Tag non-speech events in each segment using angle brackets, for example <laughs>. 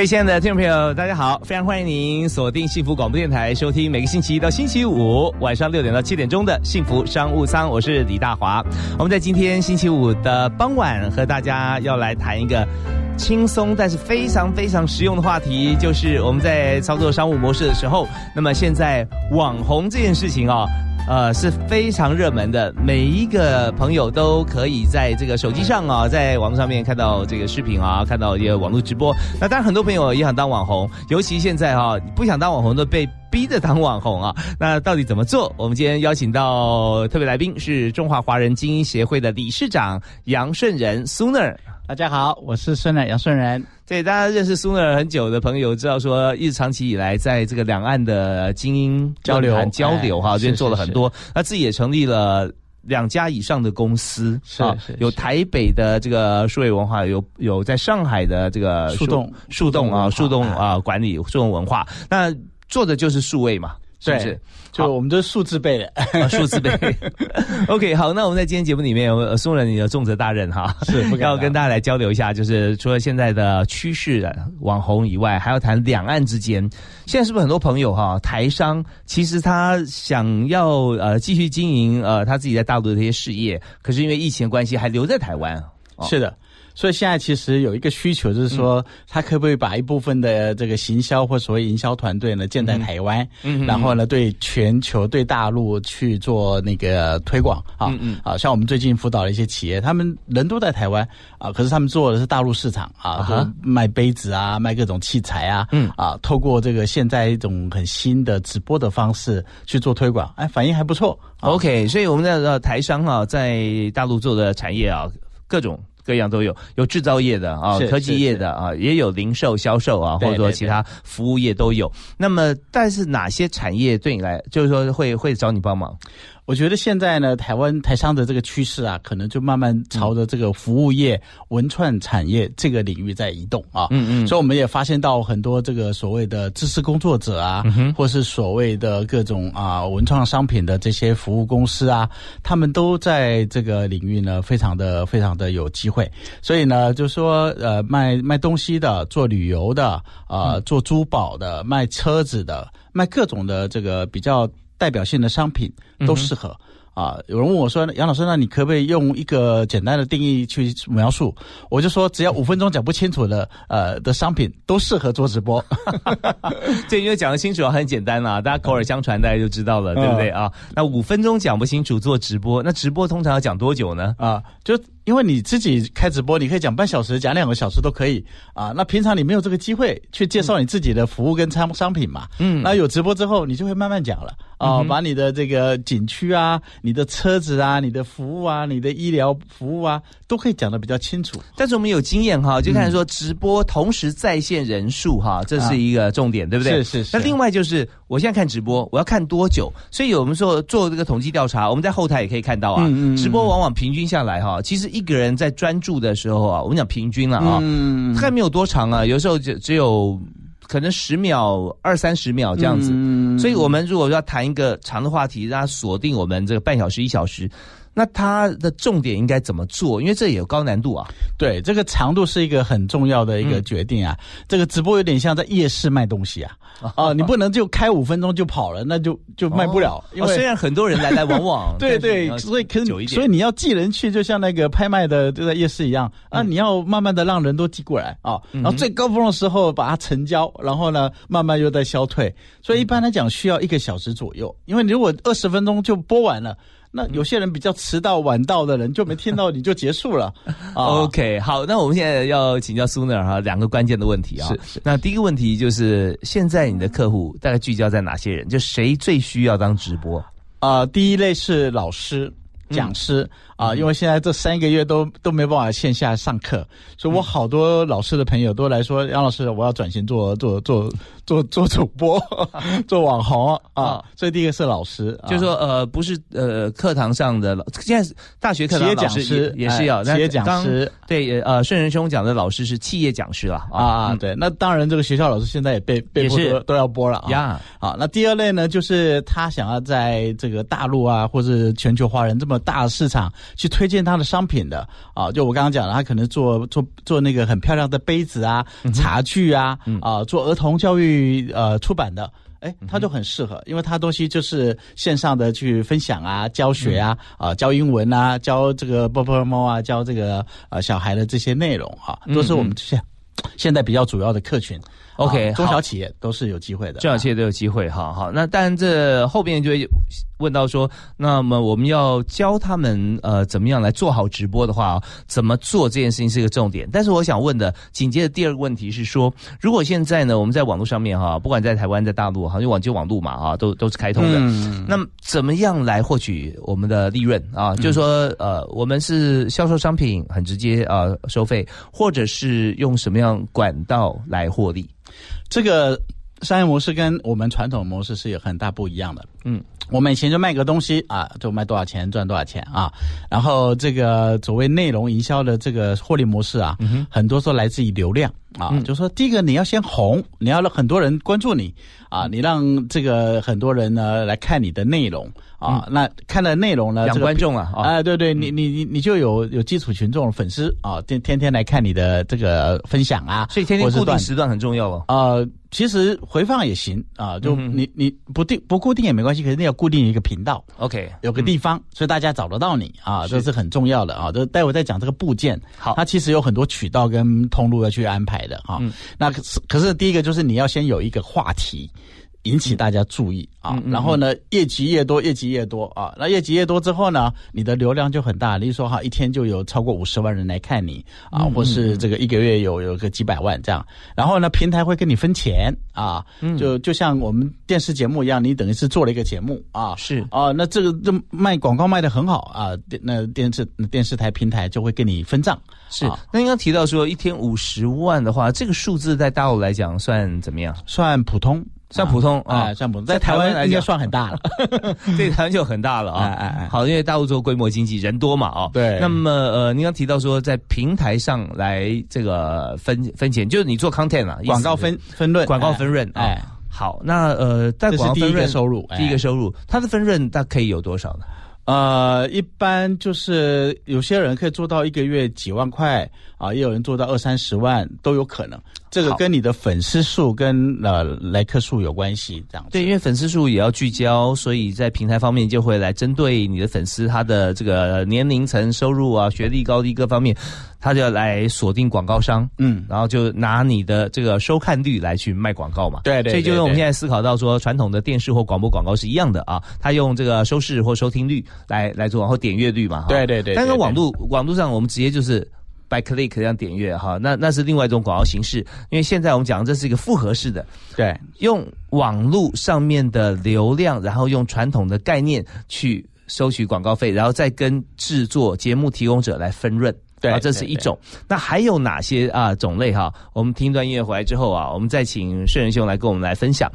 各位亲爱的听众朋友，大家好！非常欢迎您锁定幸福广播电台，收听每个星期一到星期五晚上六点到七点钟的幸福商务舱。我是李大华。我们在今天星期五的傍晚，和大家要来谈一个轻松但是非常非常实用的话题，就是我们在操作商务模式的时候，那么现在网红这件事情啊。呃，是非常热门的，每一个朋友都可以在这个手机上啊，在网络上面看到这个视频啊，看到一个网络直播。那当然，很多朋友也想当网红，尤其现在哈，不想当网红都被逼着当网红啊。那到底怎么做？我们今天邀请到特别来宾是中华华人精英协会的理事长杨顺仁 Sooner。大家好，我是顺仁杨顺仁。对，大家认识苏尔很久的朋友知道，说一直长期以来在这个两岸的精英交流交流哈，这边做了很多。他自己也成立了两家以上的公司啊，有台北的这个数位文化，有有在上海的这个树洞树洞啊树洞啊管理树洞文化，那做的就是数位嘛。是不是？就我们都是数字辈的，数字辈。<laughs> OK，好，那我们在今天节目里面，我送了你的重责大任哈，是 <laughs> 要跟大家来交流一下，就是除了现在的趋势网红以外，还要谈两岸之间。现在是不是很多朋友哈，台商其实他想要呃继续经营呃他自己在大陆的这些事业，可是因为疫情关系还留在台湾。是的。所以现在其实有一个需求，就是说他可不可以把一部分的这个行销或所谓营销团队呢建在台湾，嗯然后呢对全球对大陆去做那个推广啊，嗯啊，像我们最近辅导的一些企业，他们人都在台湾啊，可是他们做的是大陆市场啊，卖杯子啊，卖各种器材啊，嗯啊，透过这个现在一种很新的直播的方式去做推广，哎，反应还不错。OK，所以我们的台商啊，在大陆做的产业啊，各种。各样都有，有制造业的啊，科技业的啊，也有零售销售啊，或者说其他服务业都有。那么，但是哪些产业对你来，就是说会会找你帮忙？我觉得现在呢，台湾台商的这个趋势啊，可能就慢慢朝着这个服务业、文创产业这个领域在移动啊。嗯嗯。所以我们也发现到很多这个所谓的知识工作者啊，或是所谓的各种啊文创商品的这些服务公司啊，他们都在这个领域呢，非常的非常的有机会。所以呢，就说呃，卖卖东西的、做旅游的、啊做珠宝的、卖车子的、卖各种的这个比较。代表性的商品都适合啊！有人问我说：“杨老师，那你可不可以用一个简单的定义去描述？”我就说：“只要五分钟讲不清楚的，呃，的商品都适合做直播。<laughs> ”这因为讲得清楚很简单啦，大家口耳相传，大家就知道了，对不对啊？那五分钟讲不清楚做直播，那直播通常要讲多久呢？啊，就。因为你自己开直播，你可以讲半小时，讲两个小时都可以啊。那平常你没有这个机会去介绍你自己的服务跟商商品嘛？嗯，那有直播之后，你就会慢慢讲了啊，把你的这个景区啊、你的车子啊、你的服务啊、你的医疗服务啊，都可以讲的比较清楚。但是我们有经验哈，就看说直播同时在线人数哈，这是一个重点，对不对？是是是。那另外就是，我现在看直播，我要看多久？所以我们说做这个统计调查，我们在后台也可以看到啊，直播往往平均下来哈，其实一。个人在专注的时候啊，我们讲平均了啊，大概没有多长啊，有时候只只有可能十秒、二三十秒这样子。所以，我们如果要谈一个长的话题，让他锁定我们这个半小时、一小时。那它的重点应该怎么做？因为这也有高难度啊。对，这个长度是一个很重要的一个决定啊。这个直播有点像在夜市卖东西啊。啊，<laughs> 你不能就开五分钟就跑了，那就就卖不了。因为虽然很多人来来往往，<laughs> 对对，所以可所以你要寄人去，就像那个拍卖的就在夜市一样啊。你要慢慢的让人都寄过来啊，然后最高峰的时候把它成交，然后呢慢慢又在消退。所以一般来讲需要一个小时左右，因为你如果二十分钟就播完了。那有些人比较迟到晚到的人就没听到你就结束了。<laughs> OK，好，那我们现在要请教苏娜哈两个关键的问题啊。是。那第一个问题就是现在你的客户大概聚焦在哪些人？就谁最需要当直播？啊，第一类是老师、讲师。啊，因为现在这三个月都都没办法线下上课，所以我好多老师的朋友都来说，杨老师，我要转型做做做做做主播，<laughs> 做网红啊。所以第一个是老师，就是说呃，不是呃课堂上的，现在大学课堂老师也是要企业讲师。对，呃，顺仁兄讲的老师是企业讲师了啊。对，那当然这个学校老师现在也被被迫都要播了啊。好，那第二类呢，就是他想要在这个大陆啊，或者全球华人这么大的市场去推荐他的商品的。啊。就我刚刚讲的，他可能做做做那个很漂亮的杯子啊、茶具啊啊，做儿童教育呃出版的，哎，他就很适合，因为他东西就是线上的去分享啊、教学啊啊，教英文啊、教这个波波猫啊、教这个呃小孩的这些内容啊，都是我们现现在比较主要的客群。OK，中小企业都是有机会的，中小企业都有机会，哈好。那但这后边就会问到说，那么我们要教他们呃怎么样来做好直播的话，怎么做这件事情是一个重点。但是我想问的紧接着第二个问题是说，如果现在呢我们在网络上面哈，不管在台湾在大陆好像网就网络嘛啊，都都是开通的。嗯那么怎么样来获取我们的利润啊？就是说呃，我们是销售商品很直接啊收费，或者是用什么样管道来获利？这个商业模式跟我们传统模式是有很大不一样的。嗯，我们以前就卖个东西啊，就卖多少钱赚多少钱啊。然后这个所谓内容营销的这个获利模式啊，很多说来自于流量啊。就说第一个你要先红，你要让很多人关注你啊，你让这个很多人呢来看你的内容。啊，那看的内容呢？养观众啊！哎，对对，你你你你就有有基础群众粉丝啊，天天天来看你的这个分享啊，所以天天固定时段很重要哦。啊，其实回放也行啊，就你你不定不固定也没关系，可是你要固定一个频道，OK，有个地方，所以大家找得到你啊，这是很重要的啊。就待会再讲这个部件，好，它其实有很多渠道跟通路要去安排的啊。那可是可是第一个就是你要先有一个话题。引起大家注意啊，然后呢，业绩越多，业绩越多啊，那业绩越多之后呢，你的流量就很大。例如说哈，一天就有超过五十万人来看你啊，或是这个一个月有有个几百万这样。然后呢，平台会跟你分钱啊，就就像我们电视节目一样，你等于是做了一个节目啊，是啊，那这个这卖广告卖的很好啊，那电视电视台平台就会跟你分账。是，那刚刚提到说一天五十万的话，这个数字在大陆来讲算怎么样？算普通。算普通啊，算普通，在台湾应该算很大了，<laughs> 对台湾就很大了啊。哎哎哎，好，因为大陆做规模经济，人多嘛啊。对。那么呃，您刚提到说在平台上来这个分分钱，就是你做 content 啊，广告分分润，广告分润。哎，好，那呃，但广告分润收入，第一个收入，它的分润大可以有多少呢？呃，一般就是有些人可以做到一个月几万块啊，也有人做到二三十万都有可能。这个跟你的粉丝数跟呃来客数有关系，这样对，因为粉丝数也要聚焦，所以在平台方面就会来针对你的粉丝他的这个年龄层、收入啊、学历高低各方面，他就要来锁定广告商，嗯，然后就拿你的这个收看率来去卖广告嘛，对对，所以就用我们现在思考到说，传统的电视或广播广告是一样的啊，他用这个收视或收听率来来做，然后点阅率嘛，对对对，但是网络网络上我们直接就是。By click 这样点阅哈，那那是另外一种广告形式，因为现在我们讲这是一个复合式的，对，用网络上面的流量，然后用传统的概念去收取广告费，然后再跟制作节目提供者来分润，对，这是一种。那还有哪些啊种类哈？我们听一段音乐回来之后啊，我们再请顺仁兄来跟我们来分享。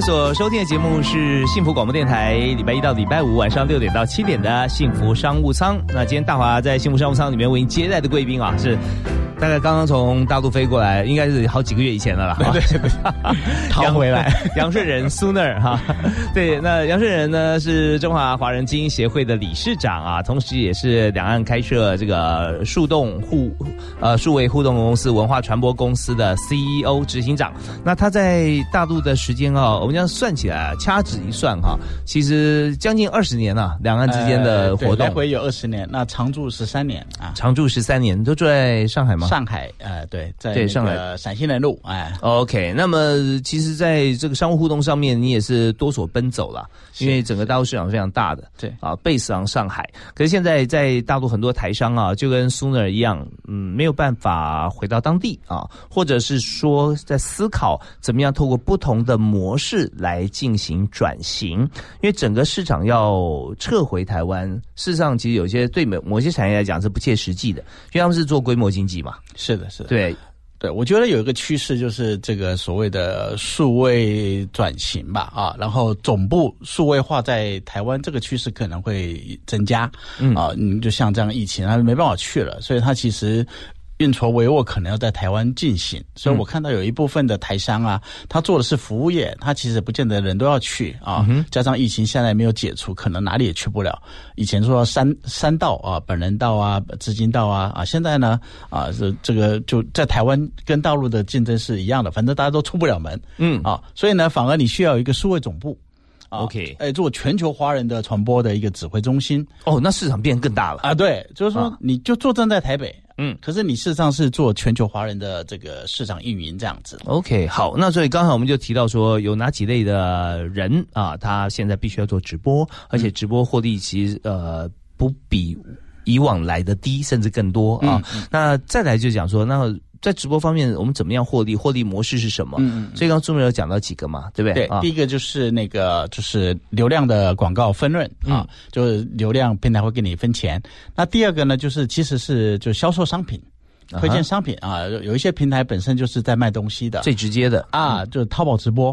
所收听的节目是幸福广播电台，礼拜一到礼拜五晚上六点到七点的幸福商务舱。那今天大华在幸福商务舱里面为您接待的贵宾啊是。大概刚刚从大陆飞过来，应该是好几个月以前的了。<laughs> 对对对，逃回来。杨顺仁苏那儿哈，<laughs> 对，那杨顺仁呢是中华华人精英协会的理事长啊，同时也是两岸开设这个树洞互呃数位互动公司文化传播公司的 CEO 执行长。那他在大陆的时间啊，我们这样算起来，掐指一算哈，其实将近二十年了，两岸之间的活动。来回有二十年，那常住十三年啊，常住十三年，都住在上海吗？吗？上海，呃，对，在对上海陕西南路，哎，OK。那么其实，在这个商务互动上面，你也是多所奔走了，因为整个大陆市场非常大的，对啊，贝斯昂上海。可是现在在大陆很多台商啊，就跟苏纳一样，嗯，没有办法回到当地啊，或者是说在思考怎么样透过不同的模式来进行转型，因为整个市场要撤回台湾，事实上其实有些对某某些产业来讲是不切实际的，因为他们是做规模经济嘛。是的，是的，对，对，我觉得有一个趋势就是这个所谓的数位转型吧，啊，然后总部数位化在台湾这个趋势可能会增加，嗯啊，你就像这样疫情，他没办法去了，所以他其实。运筹帷幄可能要在台湾进行，所以我看到有一部分的台商啊，他做的是服务业，他其实不见得人都要去啊。加上疫情现在没有解除，可能哪里也去不了。以前说三三道啊，本人道啊，资金道啊啊，现在呢啊，这这个就在台湾跟大陆的竞争是一样的，反正大家都出不了门，嗯啊，所以呢，反而你需要一个数位总部，OK，哎，做全球华人的传播的一个指挥中心。哦，那市场变更大了啊！对，就是说你就坐镇在台北。嗯，可是你事实上是做全球华人的这个市场运营这样子。OK，好，那所以刚才我们就提到说，有哪几类的人啊，他现在必须要做直播，而且直播获利其实呃不比以往来的低，甚至更多啊。那再来就讲说那。在直播方面，我们怎么样获利？获利模式是什么？嗯嗯。所以刚刚朱明有讲到几个嘛，对不对？对，第一个就是那个就是流量的广告分润啊，就是流量平台会给你分钱。那第二个呢，就是其实是就销售商品。推荐商品啊，有一些平台本身就是在卖东西的，最直接的啊，就是淘宝直播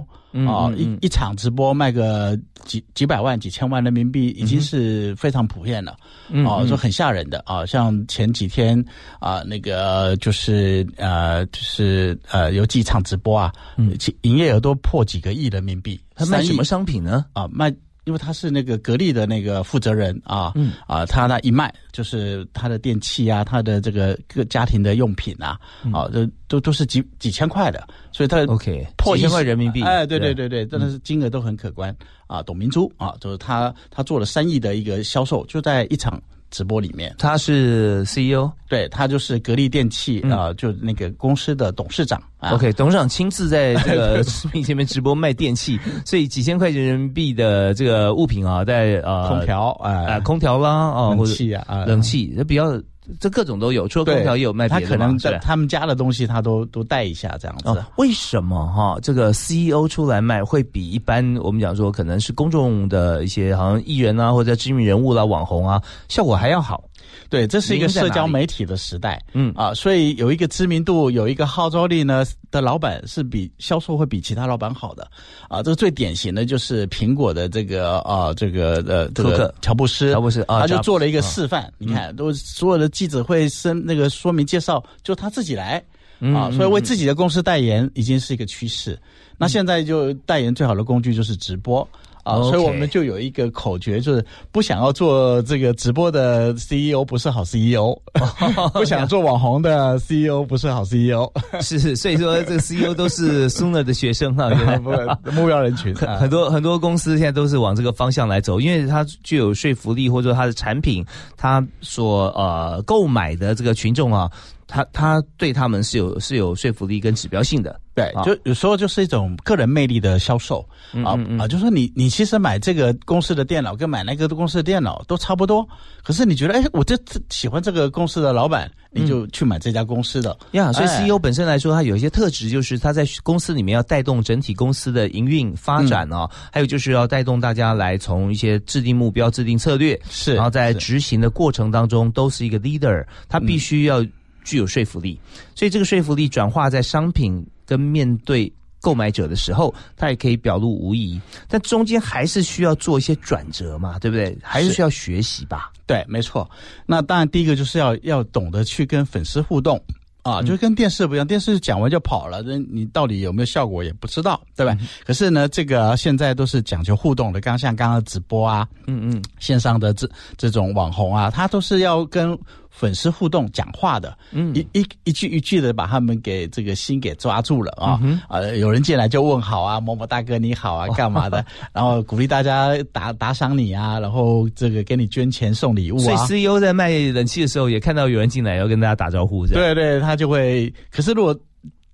啊，一一场直播卖个几几百万、几千万人民币，已经是非常普遍了，啊，就很吓人的啊。像前几天啊，那个就是呃，就是呃，有几场直播啊，营业额都破几个亿人民币。他卖什么商品呢？啊，卖。因为他是那个格力的那个负责人啊，嗯啊，他那一卖就是他的电器啊，他的这个各家庭的用品啊，啊，都都都是几几千块的，所以他 OK 破一千块人民币，哎，对对对对，真的是金额都很可观啊。董明珠啊，就是他他做了三亿的一个销售，就在一场。直播里面，他是 CEO，对他就是格力电器啊，就那个公司的董事长。OK，董事长亲自在这个 <laughs> 视频前面直播卖电器，所以几千块钱人民币的这个物品啊，在呃空调啊，空调啦啊，冷气啊，冷气比较。这各种都有，除了空调也有卖别的他可能在他们家的东西，他都都带一下这样子。为什么哈？这个 CEO 出来卖会比一般我们讲说可能是公众的一些好像艺人啊或者知名人物啦、网红啊，效果还要好？对，这是一个社交媒体的时代，嗯。啊，所以有一个知名度、有一个号召力呢的老板是比销售会比其他老板好的，啊，这个最典型的就是苹果的这个啊，这个呃，这个乔布斯，乔布斯啊，他就做了一个示范，你看，都所有的记者会申那个说明介绍，就他自己来啊，所以为自己的公司代言已经是一个趋势。那现在就代言最好的工具就是直播。啊，所以我们就有一个口诀，就是不想要做这个直播的 CEO 不是好 CEO，<laughs> 不想做网红的 CEO 不是好 CEO。<laughs> 是，所以说这个 CEO 都是 Sooner 的学生 <laughs> 哈，目标人群很多很多公司现在都是往这个方向来走，因为它具有说服力，或者说它的产品，它所呃购买的这个群众啊。他他对他们是有是有说服力跟指标性的，对，就有时候就是一种个人魅力的销售啊啊，就说你你其实买这个公司的电脑跟买那个公司的电脑都差不多，可是你觉得哎，我这喜欢这个公司的老板，你就去买这家公司的呀。所以 CEO 本身来说，他有一些特质，就是他在公司里面要带动整体公司的营运发展啊，还有就是要带动大家来从一些制定目标、制定策略，是，然后在执行的过程当中都是一个 leader，他必须要。具有说服力，所以这个说服力转化在商品跟面对购买者的时候，它也可以表露无遗。但中间还是需要做一些转折嘛，对不对？还是需要学习吧。对，没错。那当然，第一个就是要要懂得去跟粉丝互动。啊，就跟电视不一样，电视讲完就跑了，那你到底有没有效果也不知道，对吧？可是呢，这个现在都是讲究互动的，刚像刚刚直播啊，嗯嗯，线上的这这种网红啊，他都是要跟粉丝互动讲话的，嗯，一一一句一句的把他们给这个心给抓住了啊呃！有人进来就问好啊，某某大哥你好啊，干嘛的？<laughs> 然后鼓励大家打打赏你啊，然后这个给你捐钱送礼物啊。所以 CEO 在卖冷气的时候也看到有人进来要跟大家打招呼，对对，他就会。可是如果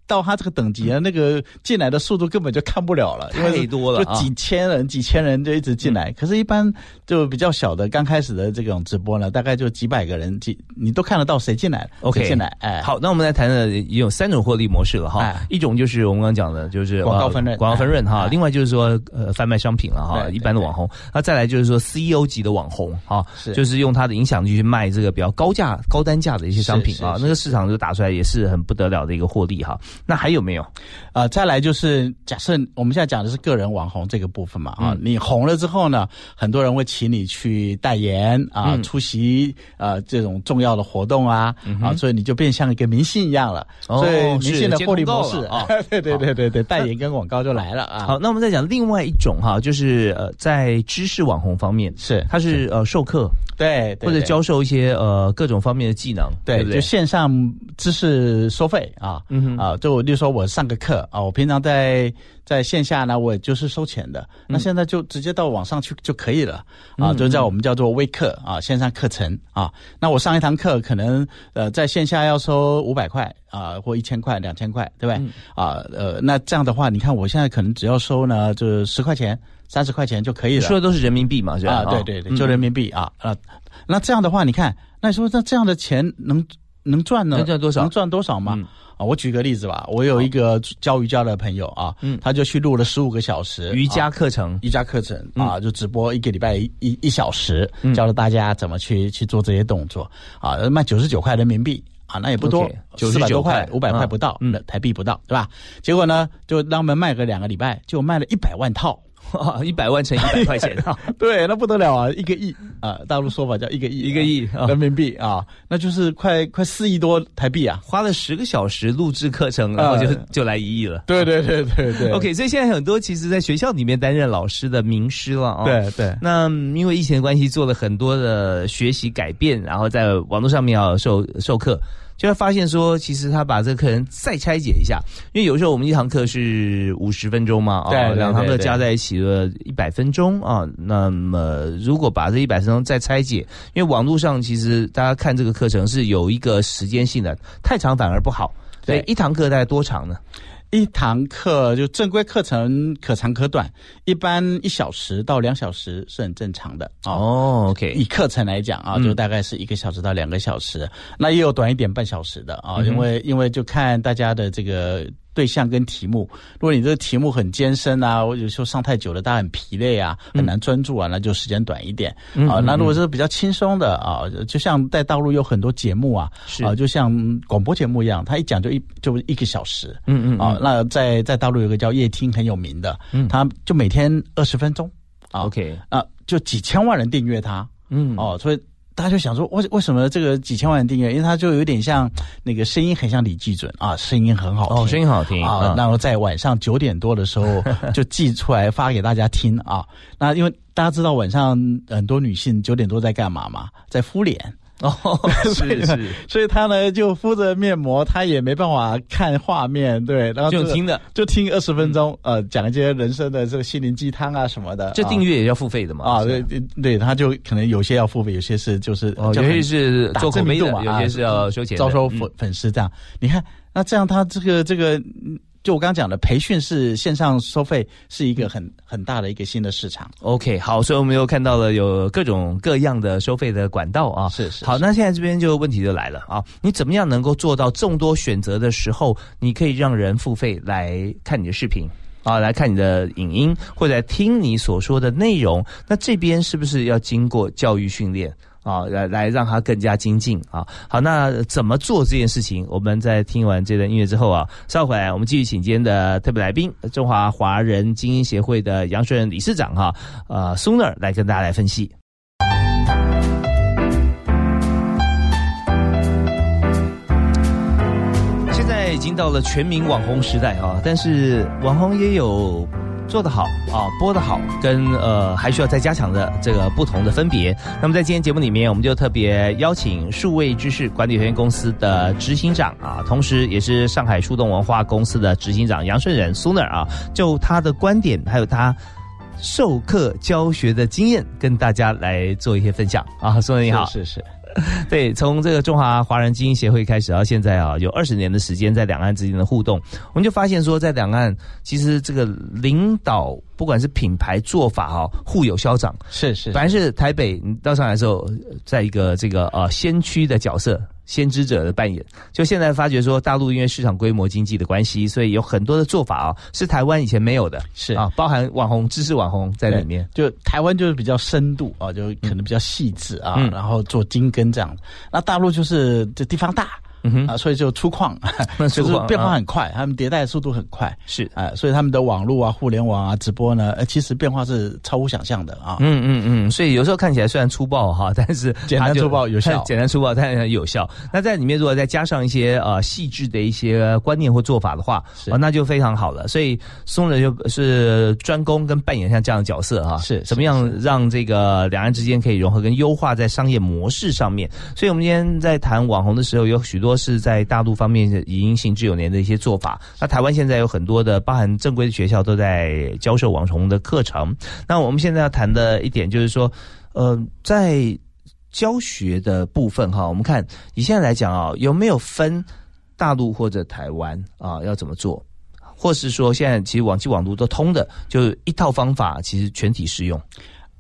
到他这个等级啊，那个进来的速度根本就看不了了，太多了，就几千人、几千人就一直进来。可是，一般就比较小的，刚开始的这种直播呢，大概就几百个人，几你都看得到谁进来，OK，进来。哎，好，那我们来谈的也有三种获利模式了哈。一种就是我们刚刚讲的，就是广告分润，广告分润哈。另外就是说，呃，贩卖商品了哈，一般的网红。那再来就是说，CEO 级的网红哈，就是用他的影响力去卖这个比较高价、高单价的一些商品啊，那个市场就打出来也是很不得了的一个获利哈。那还有没有？呃，再来就是假设我们现在讲的是个人网红这个部分嘛，啊，你红了之后呢，很多人会请你去代言啊，出席呃这种重要的活动啊，啊，所以你就变像一个明星一样了。所以明星的获利模式。啊，<laughs> 对对对对对，代言跟广告就来了啊。好，那我们再讲另外一种哈，就是呃，在知识网红方面，是他是呃授课，对，或者教授一些呃各种方面的技能，对，就线上知识收费啊，嗯啊，就例如说我上个课。啊，我平常在在线下呢，我就是收钱的。那现在就直接到网上去就可以了啊，就叫我们叫做微课啊，线上课程啊。那我上一堂课可能呃在线下要收五百块啊，或一千块、两千块，对不对？啊，呃，那这样的话，你看我现在可能只要收呢，就是十块钱、三十块钱就可以了。说的都是人民币嘛，是吧？啊，对对对，就人民币啊啊。那这样的话，你看，那你说那这样的钱能能赚呢？能赚多少？能赚多少吗？啊，我举个例子吧，我有一个教瑜伽的朋友啊，嗯，他就去录了十五个小时瑜伽课程，瑜伽课程啊，就直播一个礼拜一一小时，教了大家怎么去去做这些动作啊，卖九十九块人民币啊，那也不多，四百多块，五百块不到，嗯，台币不到，对吧？结果呢，就让我们卖个两个礼拜，就卖了一百万套。<laughs> 一百万乘一百块钱 <laughs> 啊，对，那不得了啊，一个亿啊，大陆说法叫一个亿，一个亿人民币啊，那就是快快四亿多台币啊，花了十个小时录制课程，然后就就来一亿了。对对对对对。<laughs> OK，所以现在很多其实在学校里面担任老师的名师了啊。对对。那因为疫情的关系，做了很多的学习改变，然后在网络上面要授授课。就会发现说，其实他把这个课程再拆解一下，因为有时候我们一堂课是五十分钟嘛，啊，两堂课加在一起了一百分钟啊。那么如果把这一百分钟再拆解，因为网络上其实大家看这个课程是有一个时间性的，太长反而不好。对，一堂课大概多长呢？一堂课就正规课程可长可短，一般一小时到两小时是很正常的哦。OK，以课程来讲啊，就大概是一个小时到两个小时，那也有短一点半小时的啊，因为因为就看大家的这个。对象跟题目，如果你这个题目很艰深啊，或者说上太久了，大家很疲累啊，很难专注啊，那就时间短一点。啊。那如果是比较轻松的啊，就像在大陆有很多节目啊，啊，就像广播节目一样，他一讲就一就一个小时，嗯嗯啊。那在在大陆有个叫夜听很有名的，嗯，他就每天二十分钟，OK。啊，就几千万人订阅他，嗯。哦，所以。大家就想说，为为什么这个几千万人订阅？因为他就有点像那个声音很像李济准啊，声音很好听，哦，声音好听啊。然后在晚上九点多的时候 <laughs> 就寄出来发给大家听啊。那因为大家知道晚上很多女性九点多在干嘛嘛，在敷脸。<laughs> 哦，是是，<laughs> 所以他呢就敷着面膜，他也没办法看画面，对，然后就听的，就听二十分钟，呃，讲一些人生的这个心灵鸡汤啊什么的。这订阅也要付费的嘛？啊，对对，他就可能有些要付费，有些是就是有些是做口碑的，有些是要收钱，招收粉粉丝这样。你看，那这样他这个这个。就我刚刚讲的，培训是线上收费，是一个很很大的一个新的市场。OK，好，所以我们又看到了有各种各样的收费的管道啊。是是。好，那现在这边就问题就来了啊，你怎么样能够做到众多选择的时候，你可以让人付费来看你的视频啊，来看你的影音，或者听你所说的内容？那这边是不是要经过教育训练？啊，来来让他更加精进啊！好，那怎么做这件事情？我们在听完这段音乐之后啊，稍回来我们继续请今天的特别来宾，中华华人精英协会的杨学仁理事长哈，呃，苏纳来跟大家来分析。现在已经到了全民网红时代啊，但是网红也有。做得好啊，播得好，跟呃还需要再加强的这个不同的分别。那么在今天节目里面，我们就特别邀请数位知识管理有限公司的执行长啊，同时也是上海树洞文化公司的执行长杨顺仁苏 r 啊，就他的观点还有他授课教学的经验，跟大家来做一些分享啊。苏 r 你好，是是。<laughs> 对，从这个中华华人基因协会开始到现在啊，有二十年的时间在两岸之间的互动，我们就发现说，在两岸其实这个领导不管是品牌做法哈，互有消长。是是，凡是台北你到上海的时候，在一个这个呃先驱的角色。先知者的扮演，就现在发觉说，大陆因为市场规模经济的关系，所以有很多的做法啊，是台湾以前没有的，是啊，包含网红、知识网红在里面。就台湾就是比较深度啊，就可能比较细致啊，然后做精耕这样。那大陆就是这地方大。嗯哼啊，所以就粗犷，<laughs> 就是变化很快，他们迭代速度很快，是啊，所以他们的网络啊、互联网啊、直播呢，呃，其实变化是超乎想象的啊。嗯嗯嗯，所以有时候看起来虽然粗暴哈，但是简单粗暴有效，<laughs> 简单粗暴但是有效。那在里面如果再加上一些呃细致的一些观念或做法的话，啊，那就非常好了。所以松仁就是专攻跟扮演像这样的角色哈，是怎么样让这个两岸之间可以融合跟优化在商业模式上面。所以我们今天在谈网红的时候，有许多是在大陆。方面已经行之有年的一些做法，那台湾现在有很多的，包含正规的学校都在教授网虫的课程。那我们现在要谈的一点就是说，呃，在教学的部分哈，我们看以现在来讲啊，有没有分大陆或者台湾啊？要怎么做？或是说现在其实网际网络都通的，就一套方法，其实全体适用。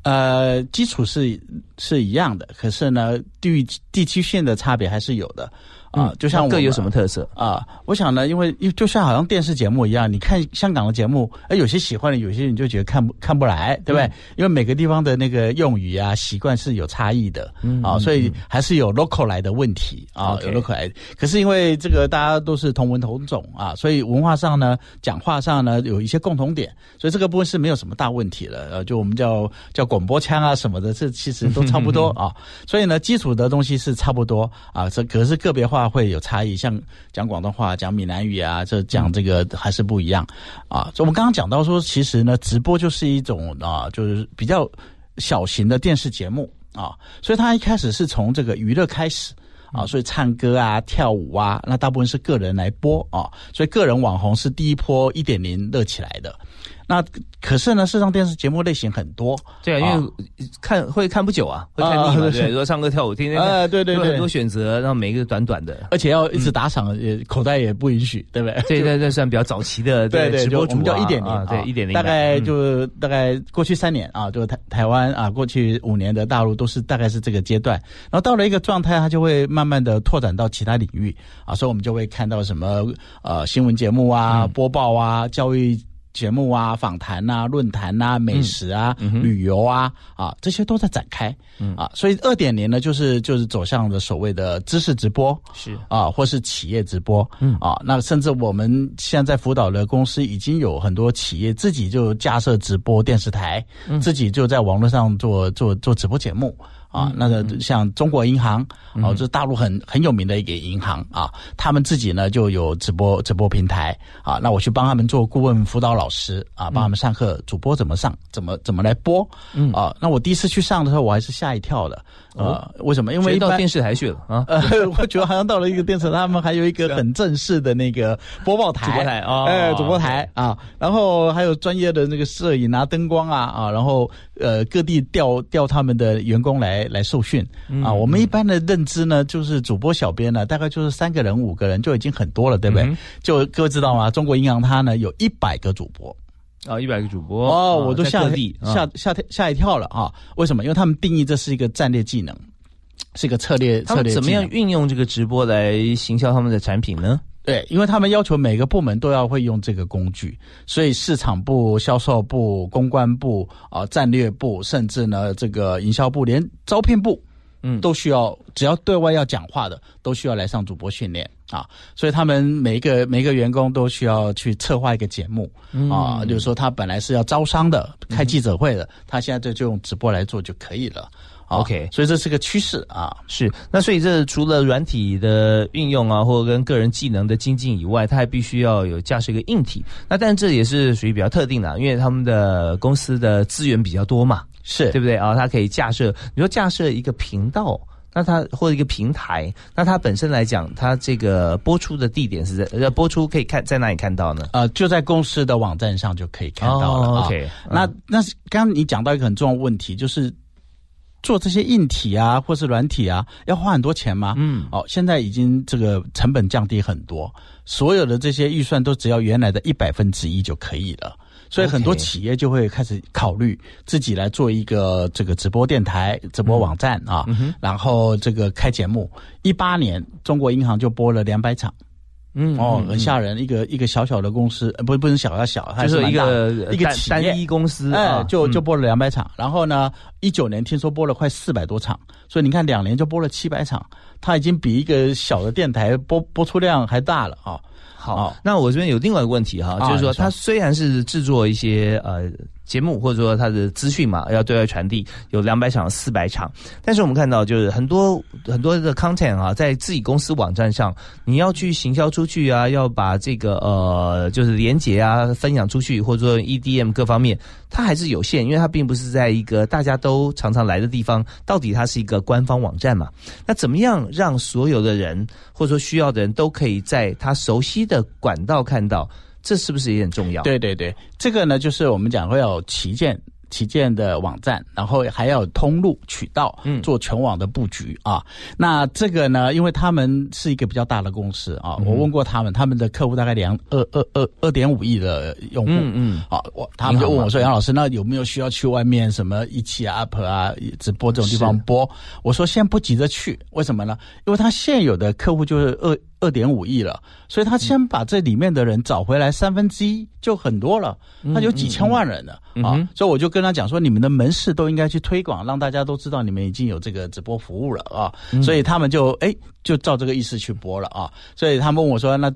呃，基础是是一样的，可是呢，地域地区性的差别还是有的。啊，就像各有什么特色啊？我想呢，因为就像好像电视节目一样，你看香港的节目，哎，有些喜欢的，有些人就觉得看不看不来，对不对？因为每个地方的那个用语啊、习惯是有差异的，啊，所以还是有 local 来的问题啊，有 local 来。可是因为这个大家都是同文同种啊，所以文化上呢、讲话上呢有一些共同点，所以这个部分是没有什么大问题了。呃，就我们叫叫广播腔啊什么的，这其实都差不多 <laughs> 啊。所以呢，基础的东西是差不多啊，这可是个别化。话会有差异，像讲广东话、讲闽南语啊，这讲这个还是不一样啊。我们刚刚讲到说，其实呢，直播就是一种啊，就是比较小型的电视节目啊，所以它一开始是从这个娱乐开始啊，所以唱歌啊、跳舞啊，那大部分是个人来播啊，所以个人网红是第一波一点零热起来的。那可是呢，视上电视节目类型很多，对啊，因为看会看不久啊，会看腻嘛，对，如果唱歌跳舞，天天啊，对对对，很多选择，然后每一个短短的，而且要一直打赏，也口袋也不允许，对不对？对对对，算比较早期的对直播主，我们叫一点零，对一点零，大概就大概过去三年啊，就台台湾啊，过去五年的大陆都是大概是这个阶段，然后到了一个状态，它就会慢慢的拓展到其他领域啊，所以我们就会看到什么呃新闻节目啊、播报啊、教育。节目啊，访谈啊，论坛啊，美食啊，旅游啊，啊，这些都在展开，嗯。啊，所以二点零呢，就是就是走向了所谓的知识直播，是。啊，或是企业直播，嗯。啊，那甚至我们现在辅导的公司已经有很多企业自己就架设直播电视台，自己就在网络上做做做直播节目。啊，那个像中国银行，哦，这是大陆很很有名的一个银行啊，他们自己呢就有直播直播平台啊，那我去帮他们做顾问辅导老师啊，帮他们上课，主播怎么上，怎么怎么来播，嗯啊，那我第一次去上的时候，我还是吓一跳的。啊，为什么？因为到电视台去了啊！<laughs> 我觉得好像到了一个电视，他们还有一个很正式的那个播报台，主播台啊，哎，主播台啊，然后还有专业的那个摄影啊、灯光啊啊，然后呃，各地调调他们的员工来来来受训啊。我们一般的认知呢，就是主播小编呢，大概就是三个人、五个人就已经很多了，对不对？就各位知道吗？中国银行它呢有一百个主播。啊，一百个主播哦，我都吓地吓吓吓一跳了啊！为什么？因为他们定义这是一个战略技能，是一个策略策略。怎么样运用这个直播来行销他们的产品呢？对，因为他们要求每个部门都要会用这个工具，所以市场部、销售部、公关部啊、战略部，甚至呢这个营销部，连招聘部。嗯，都需要，只要对外要讲话的，都需要来上主播训练啊。所以他们每一个每一个员工都需要去策划一个节目啊。就是说，他本来是要招商的，开记者会的，他现在就就用直播来做就可以了 OK，所以这是个趋势啊。是，那所以这除了软体的运用啊，或者跟个人技能的精进以外，它还必须要有架设一个硬体。那但这也是属于比较特定的，因为他们的公司的资源比较多嘛，是对不对啊？它可以架设，你说架设一个频道。那它或者一个平台，那它本身来讲，它这个播出的地点是在呃播出可以看在哪里看到呢？呃，就在公司的网站上就可以看到了。OK，那那刚刚你讲到一个很重要的问题，就是做这些硬体啊，或是软体啊，要花很多钱吗？嗯，哦，现在已经这个成本降低很多，所有的这些预算都只要原来的一百分之一就可以了。所以很多企业就会开始考虑自己来做一个这个直播电台、直播网站啊，然后这个开节目。一八年，中国银行就播了两百场，嗯，哦，很吓人。一个一个小小的公司，不不是小要小，它是一个一个单一公司，哎，就就播了两百场。然后呢，一九年听说播了快四百多场，所以你看两年就播了七百场，它已经比一个小的电台播播出量还大了啊。好，那我这边有另外一个问题哈，就是说，它虽然是制作一些呃。节目或者说它的资讯嘛，要对外传递，有两百场、四百场。但是我们看到，就是很多很多的 content 啊，在自己公司网站上，你要去行销出去啊，要把这个呃，就是连接啊，分享出去，或者说 EDM 各方面，它还是有限，因为它并不是在一个大家都常常来的地方。到底它是一个官方网站嘛？那怎么样让所有的人，或者说需要的人都可以在他熟悉的管道看到？这是不是也很重要？对对对，这个呢，就是我们讲会有旗舰。旗舰的网站，然后还要通路渠道，嗯，做全网的布局啊。那这个呢，因为他们是一个比较大的公司啊，我问过他们，他们的客户大概两二二二二点五亿的用户，嗯嗯，啊，我他们就问我说：“杨老师，那有没有需要去外面什么一期啊、UP 啊、直播这种地方播？”我说：“先不急着去，为什么呢？因为他现有的客户就是二二点五亿了，所以他先把这里面的人找回来三分之一就很多了，那有几千万人了啊，所以我就跟。跟他讲说，你们的门市都应该去推广，让大家都知道你们已经有这个直播服务了啊，所以他们就哎就照这个意思去播了啊，所以他们问我说那。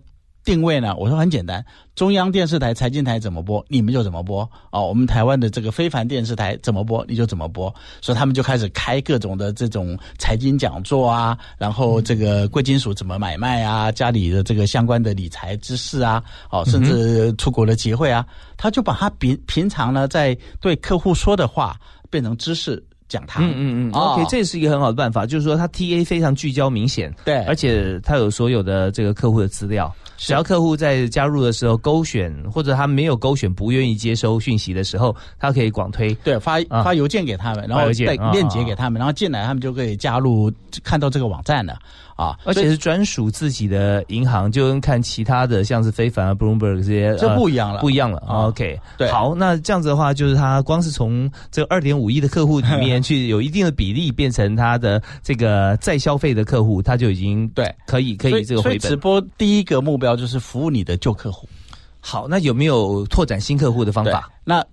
定位呢？我说很简单，中央电视台财经台怎么播，你们就怎么播哦。我们台湾的这个非凡电视台怎么播，你就怎么播。所以他们就开始开各种的这种财经讲座啊，然后这个贵金属怎么买卖啊，家里的这个相关的理财知识啊，哦，甚至出国的机会啊，他就把他平平常呢在对客户说的话变成知识。讲他，嗯嗯嗯，OK，这是一个很好的办法，就是说他 TA 非常聚焦明显，对，而且他有所有的这个客户的资料，只要客户在加入的时候勾选，或者他没有勾选不愿意接收讯息的时候，他可以广推，对，发发邮件给他们，然后带链接给他们，然后进来他们就可以加入，看到这个网站了。啊，而且是专属自己的银行，就跟看其他的像是非凡啊、Bloomberg 这些，这不一样了，不一样了。OK，对，好，那这样子的话，就是他光是从这二点五亿的客户里面去有一定的比例变成他的这个再消费的客户，他就已经 <laughs> 对可以可以这个回本。直播第一个目标就是服务你的旧客户。好，那有没有拓展新客户的方法？那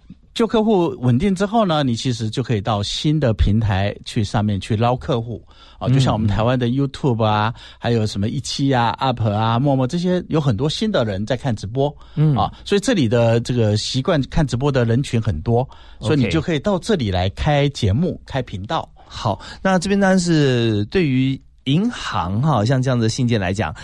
旧客户稳定之后呢，你其实就可以到新的平台去上面去捞客户。啊，就像我们台湾的 YouTube 啊，还有什么一期啊、Up 啊、陌陌这些，有很多新的人在看直播，嗯啊，所以这里的这个习惯看直播的人群很多，所以你就可以到这里来开节目、开频道。好，那这边当然是对于银行哈，像这样的信件来讲，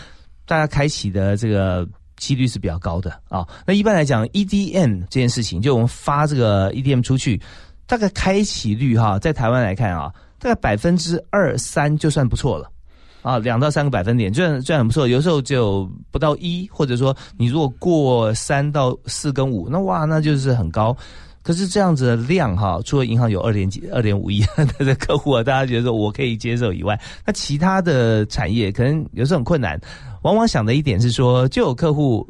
大家开启的这个几率是比较高的啊。那一般来讲，EDM 这件事情，就我们发这个 EDM 出去，大概开启率哈，在台湾来看啊。大概百分之二三就算不错了，啊，两到三个百分点，这样这样很不错。有时候就不到一，或者说你如果过三到四跟五，那哇，那就是很高。可是这样子的量哈，除了银行有二点几、二点五亿的客户啊，大家觉得我可以接受以外，那其他的产业可能有时候很困难。往往想的一点是说，就有客户。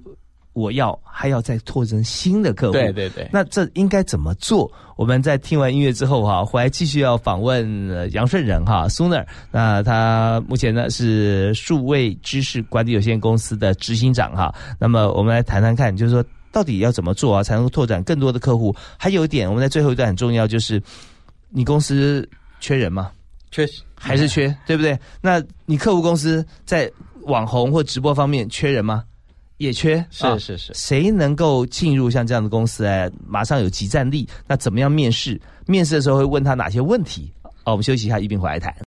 我要还要再拓增新的客户，对对对，那这应该怎么做？我们在听完音乐之后哈，回来继续要访问杨顺仁哈，Sooner。那他目前呢是数位知识管理有限公司的执行长哈。那么我们来谈谈看，就是说到底要怎么做啊，才能拓展更多的客户？还有一点，我们在最后一段很重要，就是你公司缺人吗？缺，还是缺，对不对？那你客户公司在网红或直播方面缺人吗？也缺是是是，谁能够进入像这样的公司哎，马上有集战力？那怎么样面试？面试的时候会问他哪些问题？好，我们休息一下，一并回来谈。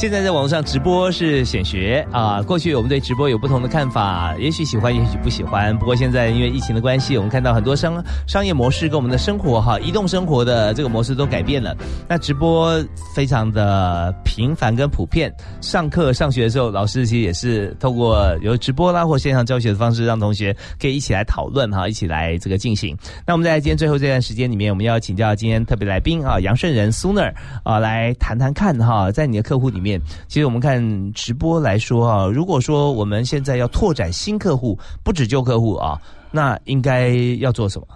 现在在网络上直播是显学啊。过去我们对直播有不同的看法，也许喜欢，也许不喜欢。不过现在因为疫情的关系，我们看到很多商商业模式跟我们的生活哈，移动生活的这个模式都改变了。那直播非常的频繁跟普遍。上课上学的时候，老师其实也是透过有直播啦或线上教学的方式，让同学可以一起来讨论哈，一起来这个进行。那我们在今天最后这段时间里面，我们要请教今天特别来宾啊，杨顺仁苏 r 啊，来谈谈看哈，在你的客户里面。其实我们看直播来说啊，如果说我们现在要拓展新客户，不止旧客户啊，那应该要做什么？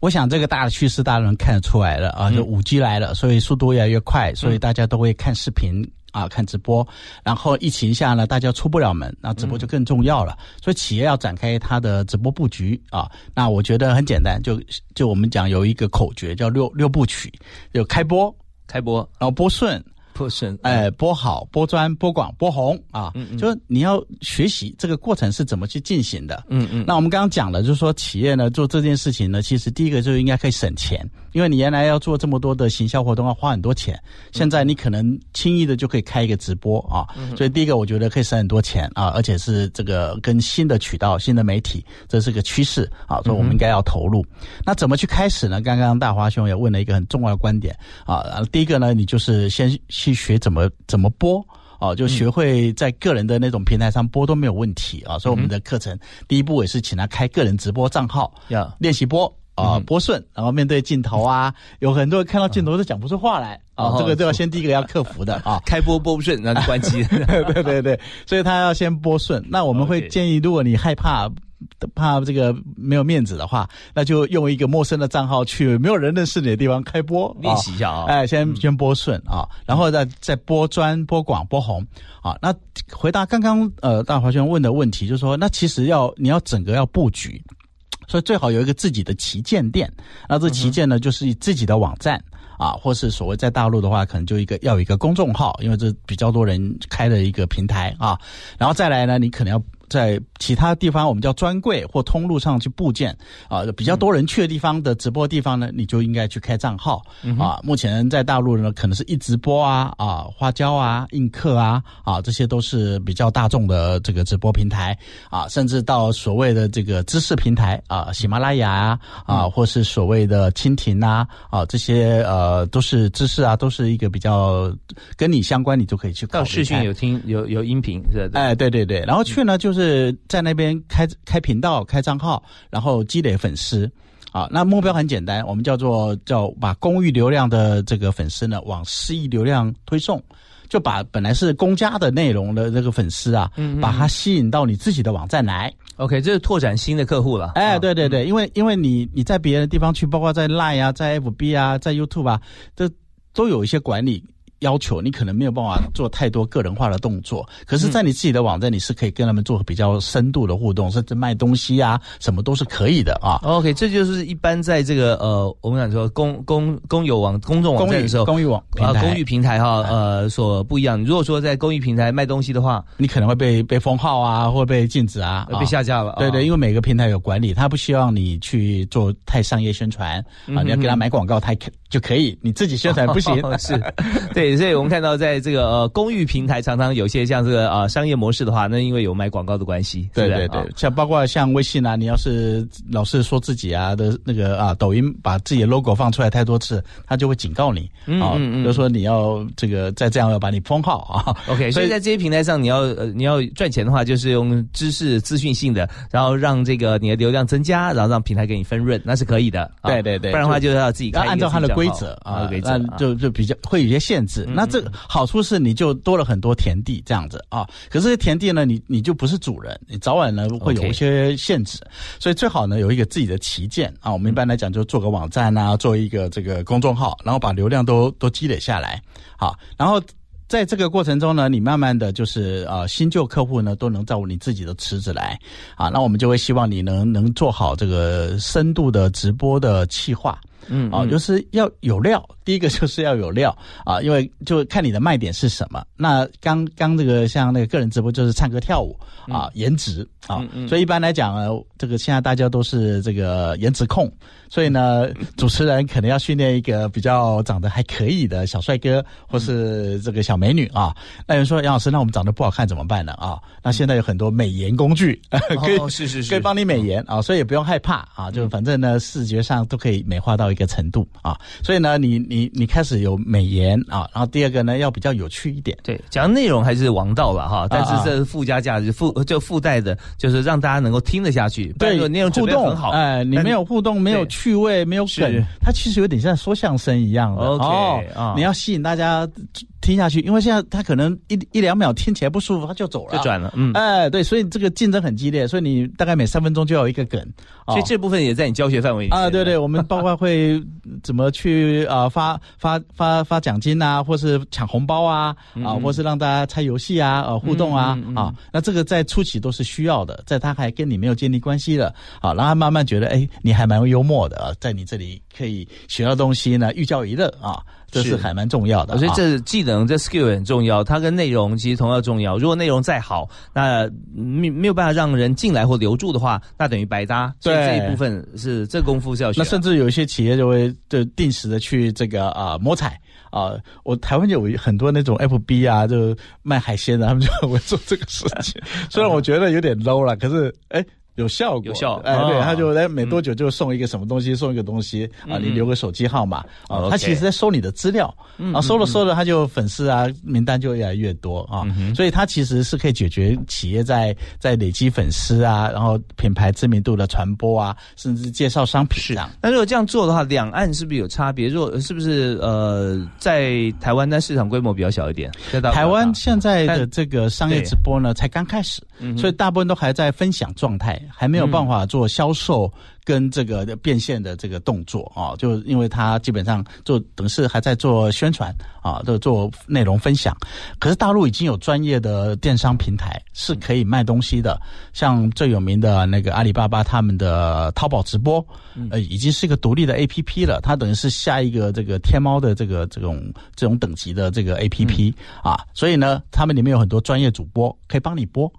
我想这个大的趋势大家能看得出来了啊，就五 G 来了，所以速度越来越快，所以大家都会看视频啊，看直播。然后疫情下呢，大家出不了门，那直播就更重要了。所以企业要展开它的直播布局啊，那我觉得很简单，就就我们讲有一个口诀叫六六部曲，就开播，开播，然后播顺。哎，播好，播专，播广，播红啊，就是你要学习这个过程是怎么去进行的。嗯嗯。那我们刚刚讲了，就是说企业呢做这件事情呢，其实第一个就应该可以省钱，因为你原来要做这么多的行销活动要花很多钱，现在你可能轻易的就可以开一个直播啊。所以第一个我觉得可以省很多钱啊，而且是这个跟新的渠道、新的媒体，这是个趋势啊，所以我们应该要投入。那怎么去开始呢？刚刚大华兄也问了一个很重要的观点啊，第一个呢，你就是先去。去学怎么怎么播哦，就学会在个人的那种平台上播都没有问题啊。所以我们的课程第一步也是请他开个人直播账号，要练习播啊，播顺，然后面对镜头啊，有很多人看到镜头都讲不出话来啊，这个都要先第一个要克服的啊。开播播不顺，然后关机。<laughs> <laughs> 对对对，所以他要先播顺。那我们会建议，如果你害怕。怕这个没有面子的话，那就用一个陌生的账号去没有人认识你的地方开播练习一下啊！哎，先先播顺啊，然后再再播专、播广、播红啊。那回答刚刚呃大华兄问的问题，就是说，那其实要你要整个要布局，所以最好有一个自己的旗舰店。那这旗舰呢，就是自己的网站啊，或是所谓在大陆的话，可能就一个要有一个公众号，因为这比较多人开的一个平台啊。然后再来呢，你可能要。在其他地方，我们叫专柜或通路上去布件啊，比较多人去的地方的直播地方呢，你就应该去开账号。啊。目前在大陆呢，可能是一直播啊啊，花椒啊、映客啊啊，这些都是比较大众的这个直播平台。啊，甚至到所谓的这个知识平台啊，喜马拉雅啊啊，或是所谓的蜻蜓啊啊，这些呃都是知识啊，都是一个比较跟你相关，你就可以去到视讯有听有有音频是哎，对对对，然后去呢就是。是在那边开开频道、开账号，然后积累粉丝啊。那目标很简单，我们叫做叫把公域流量的这个粉丝呢，往私域流量推送，就把本来是公家的内容的这个粉丝啊，把它吸引到你自己的网站来。OK，这是拓展新的客户了。哎，对对对，因为因为你你在别的地方去，包括在 Line 啊，在 FB 啊，在 YouTube 啊，这都有一些管理。要求你可能没有办法做太多个人化的动作，可是，在你自己的网站，你是可以跟他们做比较深度的互动，甚至卖东西啊，什么都是可以的啊。OK，这就是一般在这个呃，我们讲说公公公有网公众网站的时候，公域网啊，公域平台哈，呃，所不一样。如果说在公域平台卖东西的话，你可能会被被封号啊，或被禁止啊，被下架了。对对，因为每个平台有管理，他不希望你去做太商业宣传啊，你要给他买广告，他可就可以，你自己宣传不行。是对，所以我们看到在。这个呃公寓平台，常常有些像这个呃商业模式的话，那因为有买广告的关系，对对对，像包括像微信啊，你要是老是说自己啊的那个啊，抖音把自己的 logo 放出来太多次，他就会警告你啊，就说你要这个再这样要把你封号啊。OK，所以在这些平台上，你要呃你要赚钱的话，就是用知识资讯性的，然后让这个你的流量增加，然后让平台给你分润，那是可以的。对对对，不然的话就是要自己按照它的规则啊，那就就比较会有些限制。那这个好。处是你就多了很多田地这样子啊，可是田地呢，你你就不是主人，你早晚呢会有一些限制，所以最好呢有一个自己的旗舰啊。我们一般来讲就做个网站啊，做一个这个公众号，然后把流量都都积累下来，好，然后在这个过程中呢，你慢慢的就是啊新旧客户呢都能照你自己的池子来啊，那我们就会希望你能能做好这个深度的直播的企划。嗯，啊，就是要有料。第一个就是要有料 <laughs> 啊，因为就看你的卖点是什么。那刚刚这个像那个个人直播就是唱歌跳舞啊，颜值啊，所以一般来讲呢，这个现在大家都是这个颜值控，所以呢，<laughs> 主持人可能要训练一个比较长得还可以的小帅哥或是这个小美女啊。那有人说杨老师，那我们长得不好看怎么办呢？啊，那现在有很多美颜工具，<laughs> 可以是是是，可以帮你美颜啊，所以也不用害怕啊，就反正呢，视觉上都可以美化到一个程度啊。所以呢，你你。你你开始有美颜啊，然后第二个呢要比较有趣一点。对，讲内容还是王道了哈，但是这附加价值附就附带的，就是让大家能够听得下去。对，内容互动很好。哎，你没有互动，没有趣味，没有梗，它其实有点像说相声一样的。OK，你要吸引大家。听下去，因为现在他可能一一两秒听起来不舒服，他就走了，就转了。嗯，哎，对，所以这个竞争很激烈，所以你大概每三分钟就有一个梗，所以这部分也在你教学范围里啊。对对，我们包括会怎么去啊发发发发奖金啊，或是抢红包啊，啊，或是让大家猜游戏啊，呃，互动啊，啊，那这个在初期都是需要的，在他还跟你没有建立关系了，啊，让他慢慢觉得，哎，你还蛮幽默的啊，在你这里可以学到东西呢，寓教于乐啊。这是还蛮重要的，我觉得这技能、这 skill 很重要。它跟内容其实同样重要。如果内容再好，那没没有办法让人进来或留住的话，那等于白搭。所以这一部分是这功夫是要学。那甚至有一些企业就会就定时的去这个啊摸彩啊。我台湾有很多那种 FB 啊，就卖海鲜的，他们就会做这个事情。<laughs> 虽然我觉得有点 low 了，可是哎。有效果，有效，哎，对，他就来没多久就送一个什么东西，送一个东西啊，你留个手机号码啊，他其实在收你的资料，啊，收了收了，他就粉丝啊名单就越来越多啊，所以他其实是可以解决企业在在累积粉丝啊，然后品牌知名度的传播啊，甚至介绍商品。是，那如果这样做的话，两岸是不是有差别？如果是不是呃，在台湾的市场规模比较小一点？台湾现在的这个商业直播呢，才刚开始，所以大部分都还在分享状态。还没有办法做销售跟这个变现的这个动作啊，就因为他基本上做等于是还在做宣传啊，都做内容分享。可是大陆已经有专业的电商平台是可以卖东西的，像最有名的那个阿里巴巴他们的淘宝直播，呃，已经是一个独立的 A P P 了。它等于是下一个这个天猫的这个这种这种等级的这个 A P P 啊，所以呢，他们里面有很多专业主播可以帮你播。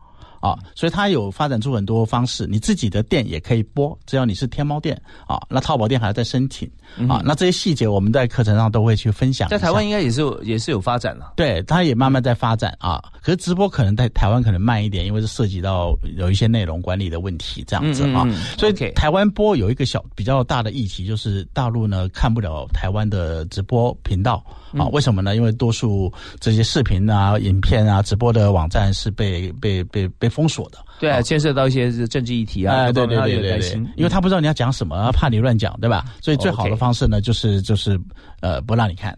啊，所以它有发展出很多方式，你自己的店也可以播，只要你是天猫店啊，那淘宝店还要再申请啊，那这些细节我们在课程上都会去分享。在台湾应该也是也是有发展了，对，它也慢慢在发展啊。可是直播可能在台湾可能慢一点，因为是涉及到有一些内容管理的问题这样子啊。所以台湾播有一个小比较大的议题，就是大陆呢看不了台湾的直播频道啊？为什么呢？因为多数这些视频啊、影片啊、直播的网站是被被被被。封锁的，对，牵涉到一些政治议题啊，对对对对对，因为他不知道你要讲什么，怕你乱讲，对吧？所以最好的方式呢，就是就是呃，不让你看。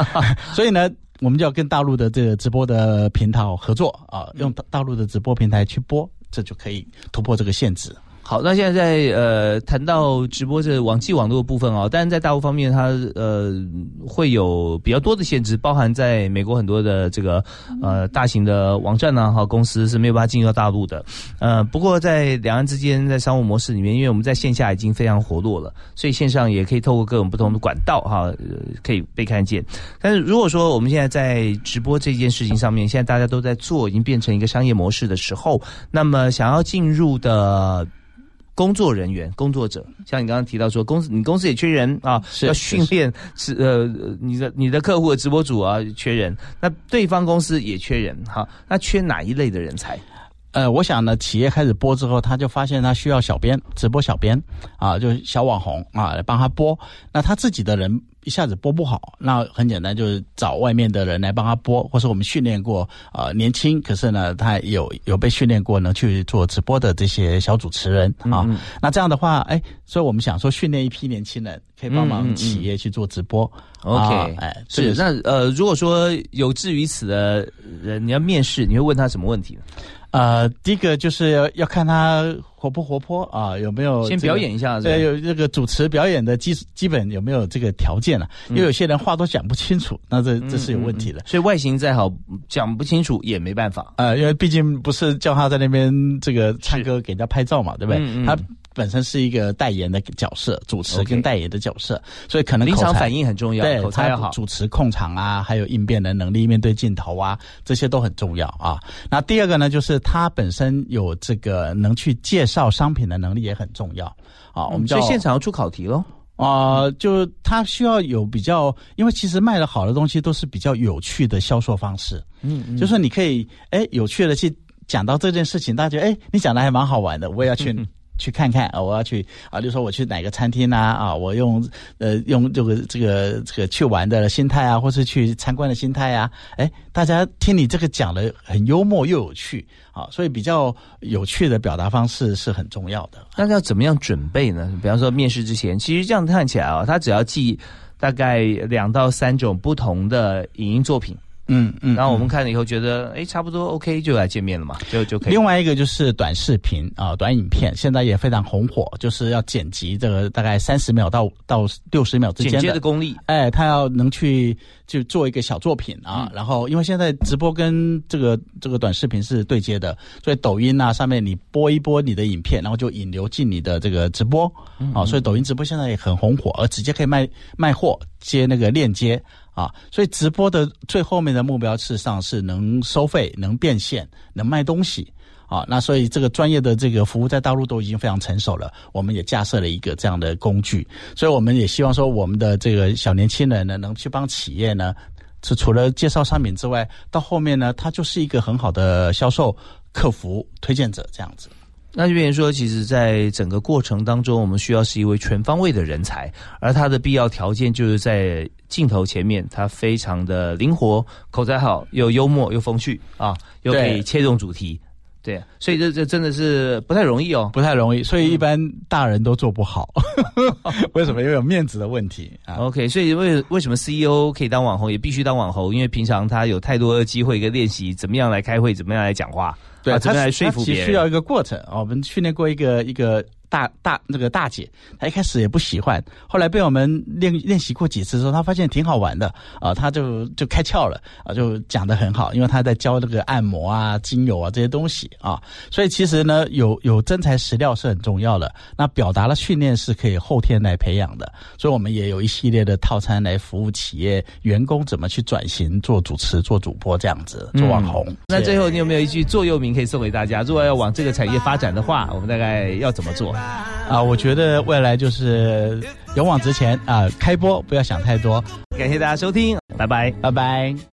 <laughs> 所以呢，我们就要跟大陆的这个直播的平台合作啊，用大陆的直播平台去播，这就可以突破这个限制。好，那现在在呃谈到直播这网际网络的部分哦，但是在大陆方面，它呃会有比较多的限制，包含在美国很多的这个呃大型的网站呢和公司是没有办法进入到大陆的。呃，不过在两岸之间在商务模式里面，因为我们在线下已经非常活络了，所以线上也可以透过各种不同的管道哈可以被看见。但是如果说我们现在在直播这件事情上面，现在大家都在做，已经变成一个商业模式的时候，那么想要进入的。工作人员、工作者，像你刚刚提到说，公司你公司也缺人啊，要训练是呃你的你的客户的直播主啊缺人，那对方公司也缺人哈，那缺哪一类的人才？呃，我想呢，企业开始播之后，他就发现他需要小编、直播小编啊，就是小网红啊来帮他播，那他自己的人。一下子播不好，那很简单，就是找外面的人来帮他播，或者我们训练过啊，年轻，可是呢，他有有被训练过呢去做直播的这些小主持人啊。那这样的话，哎，所以我们想说，训练一批年轻人，可以帮忙企业去做直播。OK，哎，是那呃，如果说有志于此的人，你要面试，你会问他什么问题呢？呃，第一个就是要要看他活不活泼啊，有没有先表演一下？对，有这个主持表演的基基本有没有这个条件了？因为有些人话都讲不清楚，那这这是有问题的。所以外形再好，讲不清楚也没办法。呃，因为毕竟不是叫他在那边这个唱歌给人家拍照嘛，对不对？他。本身是一个代言的角色，主持跟代言的角色，所以可能临场反应很重要，对，口才要好，主持控场啊，还有应变的能力，面对镜头啊，这些都很重要啊。那第二个呢，就是他本身有这个能去介绍商品的能力也很重要啊。我们所以现场要出考题喽。啊，就他需要有比较，因为其实卖的好的东西都是比较有趣的销售方式。嗯，就说你可以哎有趣的去讲到这件事情，大家觉得哎你讲的还蛮好玩的，我也要去。去看看啊！我要去啊，就说我去哪个餐厅啊啊！我用呃用这个这个这个去玩的心态啊，或是去参观的心态啊，哎，大家听你这个讲的很幽默又有趣啊，所以比较有趣的表达方式是很重要的。那要怎么样准备呢？比方说面试之前，其实这样看起来啊，他只要记大概两到三种不同的影音作品。嗯嗯，然后我们看了以后觉得，哎，差不多 OK，就来见面了嘛，就就可以。另外一个就是短视频啊，短影片现在也非常红火，就是要剪辑这个大概三十秒到到六十秒之间的功力。哎，他要能去就做一个小作品啊，然后因为现在直播跟这个这个短视频是对接的，所以抖音啊上面你播一播你的影片，然后就引流进你的这个直播啊，所以抖音直播现在也很红火，而直接可以卖卖货接那个链接。啊，所以直播的最后面的目标，事实上是能收费、能变现、能卖东西啊。那所以这个专业的这个服务在大陆都已经非常成熟了，我们也架设了一个这样的工具。所以我们也希望说，我们的这个小年轻人呢，能去帮企业呢，是除了介绍商品之外，到后面呢，他就是一个很好的销售、客服、推荐者这样子。那就变成说，其实，在整个过程当中，我们需要是一位全方位的人才，而他的必要条件就是在镜头前面，他非常的灵活，口才好，又幽默又风趣啊，又可以切中主题，对，所以这这真的是不太容易哦，不太容易，所以一般大人都做不好。<laughs> 为什么？因为有面子的问题啊。OK，所以为为什么 CEO 可以当网红，也必须当网红？因为平常他有太多的机会跟练习，怎么样来开会，怎么样来讲话。对，怎么来说服别人？需要一个过程啊。我们训练过一个一个。大大那个大姐，她一开始也不喜欢，后来被我们练练习过几次之后，她发现挺好玩的啊，她就就开窍了啊，就讲的很好，因为她在教那个按摩啊、精油啊这些东西啊，所以其实呢，有有真材实料是很重要的。那表达的训练是可以后天来培养的，所以我们也有一系列的套餐来服务企业员工怎么去转型做主持、做主播这样子做网红。那最后你有没有一句座右铭可以送给大家？如果要往这个产业发展的话，我们大概要怎么做？啊，我觉得未来就是勇往直前啊！开播不要想太多。感谢大家收听，拜拜，拜拜。